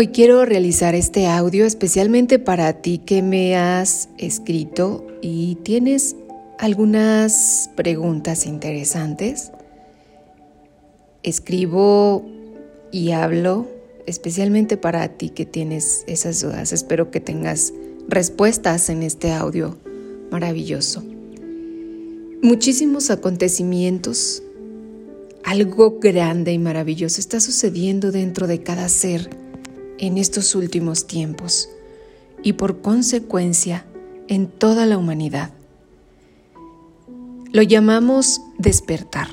Hoy quiero realizar este audio especialmente para ti que me has escrito y tienes algunas preguntas interesantes. Escribo y hablo especialmente para ti que tienes esas dudas. Espero que tengas respuestas en este audio maravilloso. Muchísimos acontecimientos, algo grande y maravilloso está sucediendo dentro de cada ser en estos últimos tiempos y por consecuencia en toda la humanidad. Lo llamamos despertar.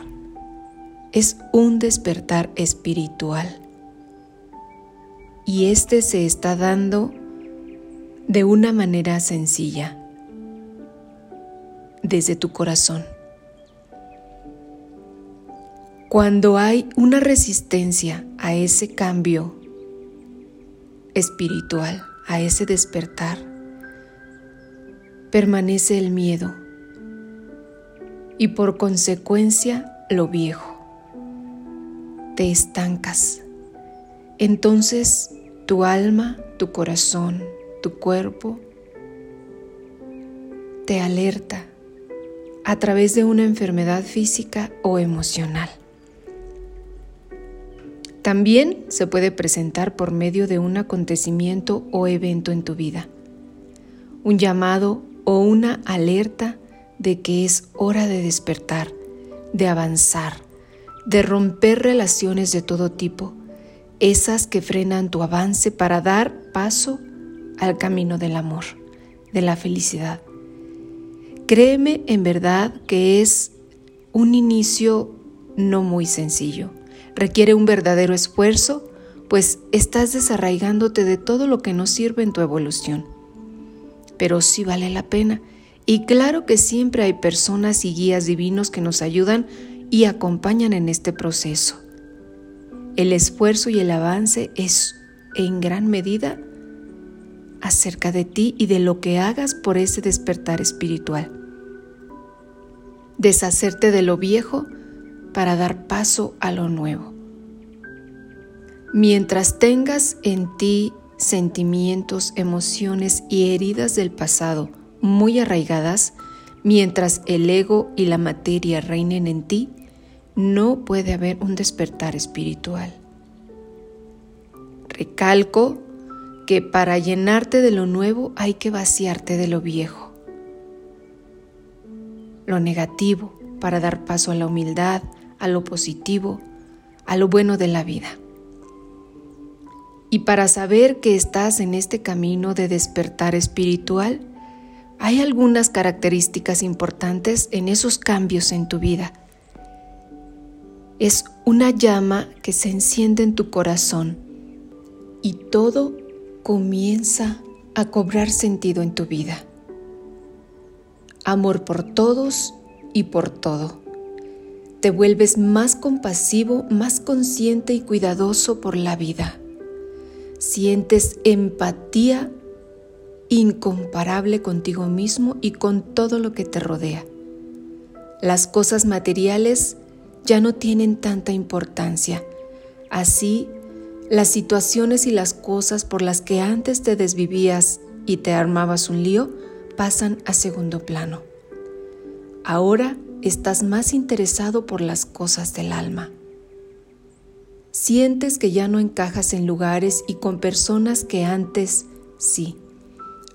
Es un despertar espiritual. Y este se está dando de una manera sencilla, desde tu corazón. Cuando hay una resistencia a ese cambio espiritual, a ese despertar, permanece el miedo y por consecuencia lo viejo. Te estancas. Entonces tu alma, tu corazón, tu cuerpo te alerta a través de una enfermedad física o emocional. También se puede presentar por medio de un acontecimiento o evento en tu vida, un llamado o una alerta de que es hora de despertar, de avanzar, de romper relaciones de todo tipo, esas que frenan tu avance para dar paso al camino del amor, de la felicidad. Créeme en verdad que es un inicio no muy sencillo requiere un verdadero esfuerzo, pues estás desarraigándote de todo lo que no sirve en tu evolución. Pero sí vale la pena. Y claro que siempre hay personas y guías divinos que nos ayudan y acompañan en este proceso. El esfuerzo y el avance es en gran medida acerca de ti y de lo que hagas por ese despertar espiritual. Deshacerte de lo viejo para dar paso a lo nuevo. Mientras tengas en ti sentimientos, emociones y heridas del pasado muy arraigadas, mientras el ego y la materia reinen en ti, no puede haber un despertar espiritual. Recalco que para llenarte de lo nuevo hay que vaciarte de lo viejo. Lo negativo para dar paso a la humildad, a lo positivo, a lo bueno de la vida. Y para saber que estás en este camino de despertar espiritual, hay algunas características importantes en esos cambios en tu vida. Es una llama que se enciende en tu corazón y todo comienza a cobrar sentido en tu vida. Amor por todos y por todo te vuelves más compasivo, más consciente y cuidadoso por la vida. Sientes empatía incomparable contigo mismo y con todo lo que te rodea. Las cosas materiales ya no tienen tanta importancia. Así, las situaciones y las cosas por las que antes te desvivías y te armabas un lío pasan a segundo plano. Ahora estás más interesado por las cosas del alma. Sientes que ya no encajas en lugares y con personas que antes sí,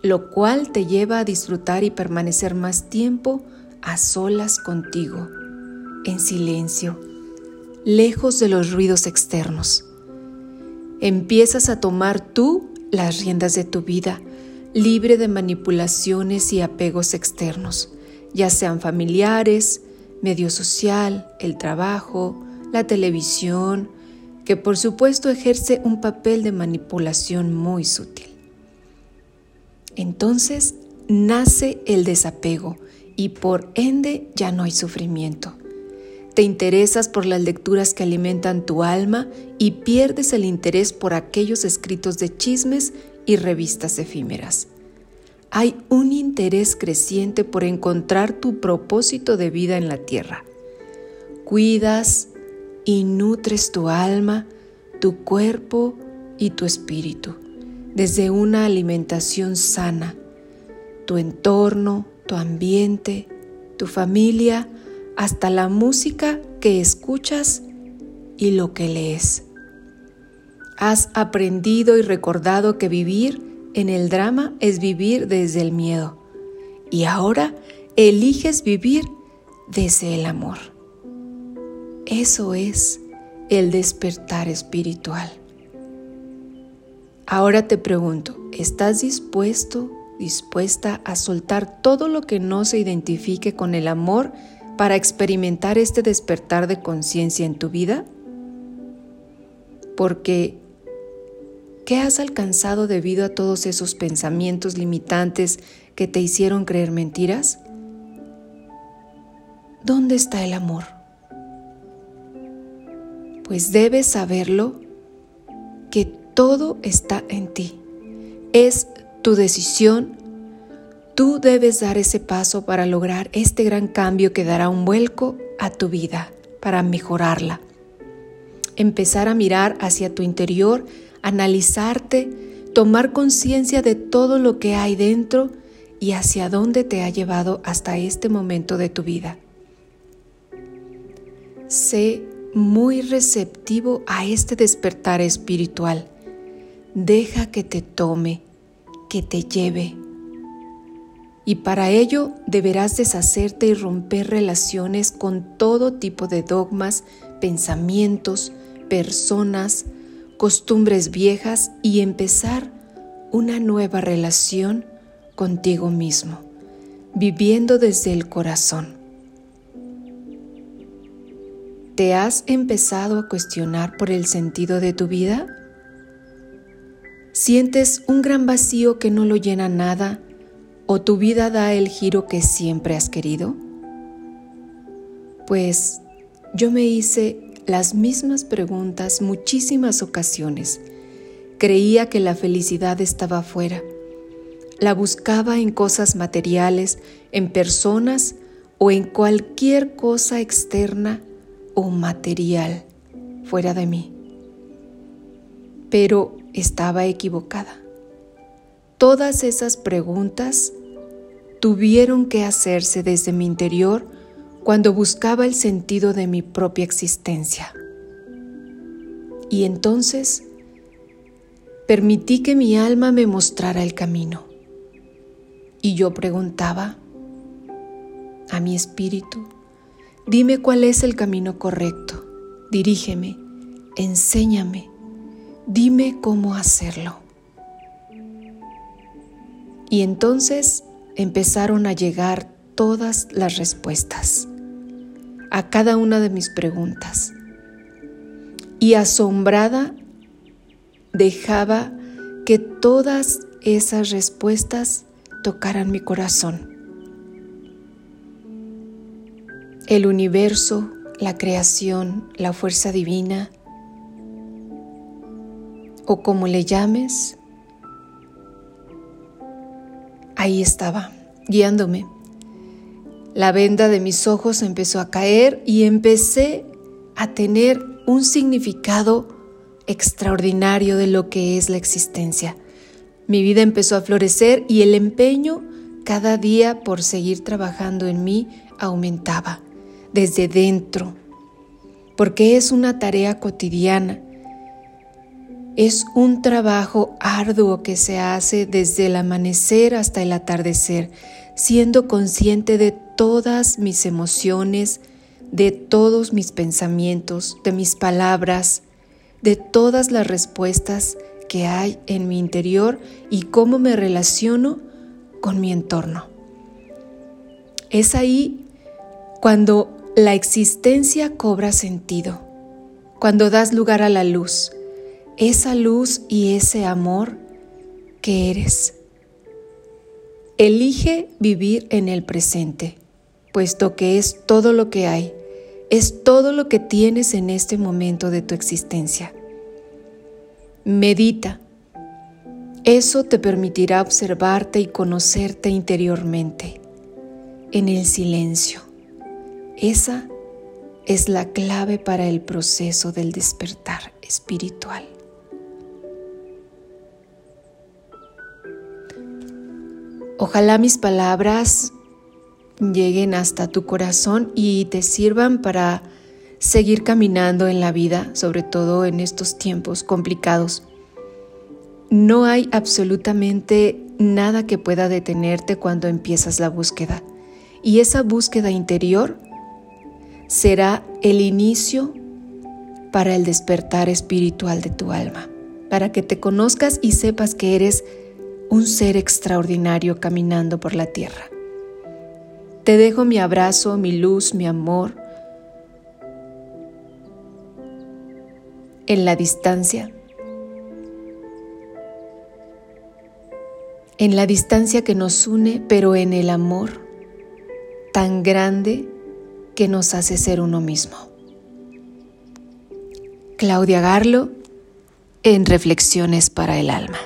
lo cual te lleva a disfrutar y permanecer más tiempo a solas contigo, en silencio, lejos de los ruidos externos. Empiezas a tomar tú las riendas de tu vida, libre de manipulaciones y apegos externos ya sean familiares, medio social, el trabajo, la televisión, que por supuesto ejerce un papel de manipulación muy sutil. Entonces nace el desapego y por ende ya no hay sufrimiento. Te interesas por las lecturas que alimentan tu alma y pierdes el interés por aquellos escritos de chismes y revistas efímeras hay un interés creciente por encontrar tu propósito de vida en la tierra. Cuidas y nutres tu alma, tu cuerpo y tu espíritu, desde una alimentación sana, tu entorno, tu ambiente, tu familia, hasta la música que escuchas y lo que lees. Has aprendido y recordado que vivir en el drama es vivir desde el miedo y ahora eliges vivir desde el amor. Eso es el despertar espiritual. Ahora te pregunto, ¿estás dispuesto, dispuesta a soltar todo lo que no se identifique con el amor para experimentar este despertar de conciencia en tu vida? Porque, ¿qué has alcanzado debido a todos esos pensamientos limitantes que te hicieron creer mentiras? ¿Dónde está el amor? Pues debes saberlo que todo está en ti. Es tu decisión Tú debes dar ese paso para lograr este gran cambio que dará un vuelco a tu vida, para mejorarla. Empezar a mirar hacia tu interior, analizarte, tomar conciencia de todo lo que hay dentro y hacia dónde te ha llevado hasta este momento de tu vida. Sé muy receptivo a este despertar espiritual. Deja que te tome, que te lleve y para ello deberás deshacerte y romper relaciones con todo tipo de dogmas, pensamientos, personas, costumbres viejas y empezar una nueva relación contigo mismo, viviendo desde el corazón. ¿Te has empezado a cuestionar por el sentido de tu vida? ¿Sientes un gran vacío que no lo llena nada? ¿O tu vida da el giro que siempre has querido? Pues yo me hice las mismas preguntas muchísimas ocasiones. Creía que la felicidad estaba afuera. La buscaba en cosas materiales, en personas o en cualquier cosa externa o material fuera de mí. Pero estaba equivocada. Todas esas preguntas tuvieron que hacerse desde mi interior cuando buscaba el sentido de mi propia existencia. Y entonces permití que mi alma me mostrara el camino. Y yo preguntaba a mi espíritu, dime cuál es el camino correcto, dirígeme, enséñame, dime cómo hacerlo. Y entonces empezaron a llegar todas las respuestas a cada una de mis preguntas. Y asombrada dejaba que todas esas respuestas tocaran mi corazón. El universo, la creación, la fuerza divina, o como le llames, ahí estaba, guiándome. La venda de mis ojos empezó a caer y empecé a tener un significado extraordinario de lo que es la existencia. Mi vida empezó a florecer y el empeño cada día por seguir trabajando en mí aumentaba desde dentro, porque es una tarea cotidiana es un trabajo arduo que se hace desde el amanecer hasta el atardecer, siendo consciente de todas mis emociones, de todos mis pensamientos, de mis palabras, de todas las respuestas que hay en mi interior y cómo me relaciono con mi entorno. Es ahí cuando la existencia cobra sentido, cuando das lugar a la luz, esa luz y ese amor que eres. Elige vivir en el presente, puesto que es todo lo que hay, es todo lo que tienes en este momento de tu existencia. Medita. Eso te permitirá observarte y conocerte interiormente, en el silencio. Esa es la clave para el proceso del despertar espiritual. Ojalá mis palabras lleguen hasta tu corazón y te sirvan para seguir caminando en la vida, sobre todo en estos tiempos complicados. No hay absolutamente nada que pueda detenerte cuando empiezas la búsqueda. Y esa búsqueda interior será el inicio para el despertar espiritual de tu alma, para que te conozcas y sepas que eres un ser extraordinario caminando por la tierra. Te dejo mi abrazo, mi luz, mi amor en la distancia en la distancia que nos une, pero en el amor tan grande que nos hace ser uno mismo. Claudia Garlo en Reflexiones para el Alma.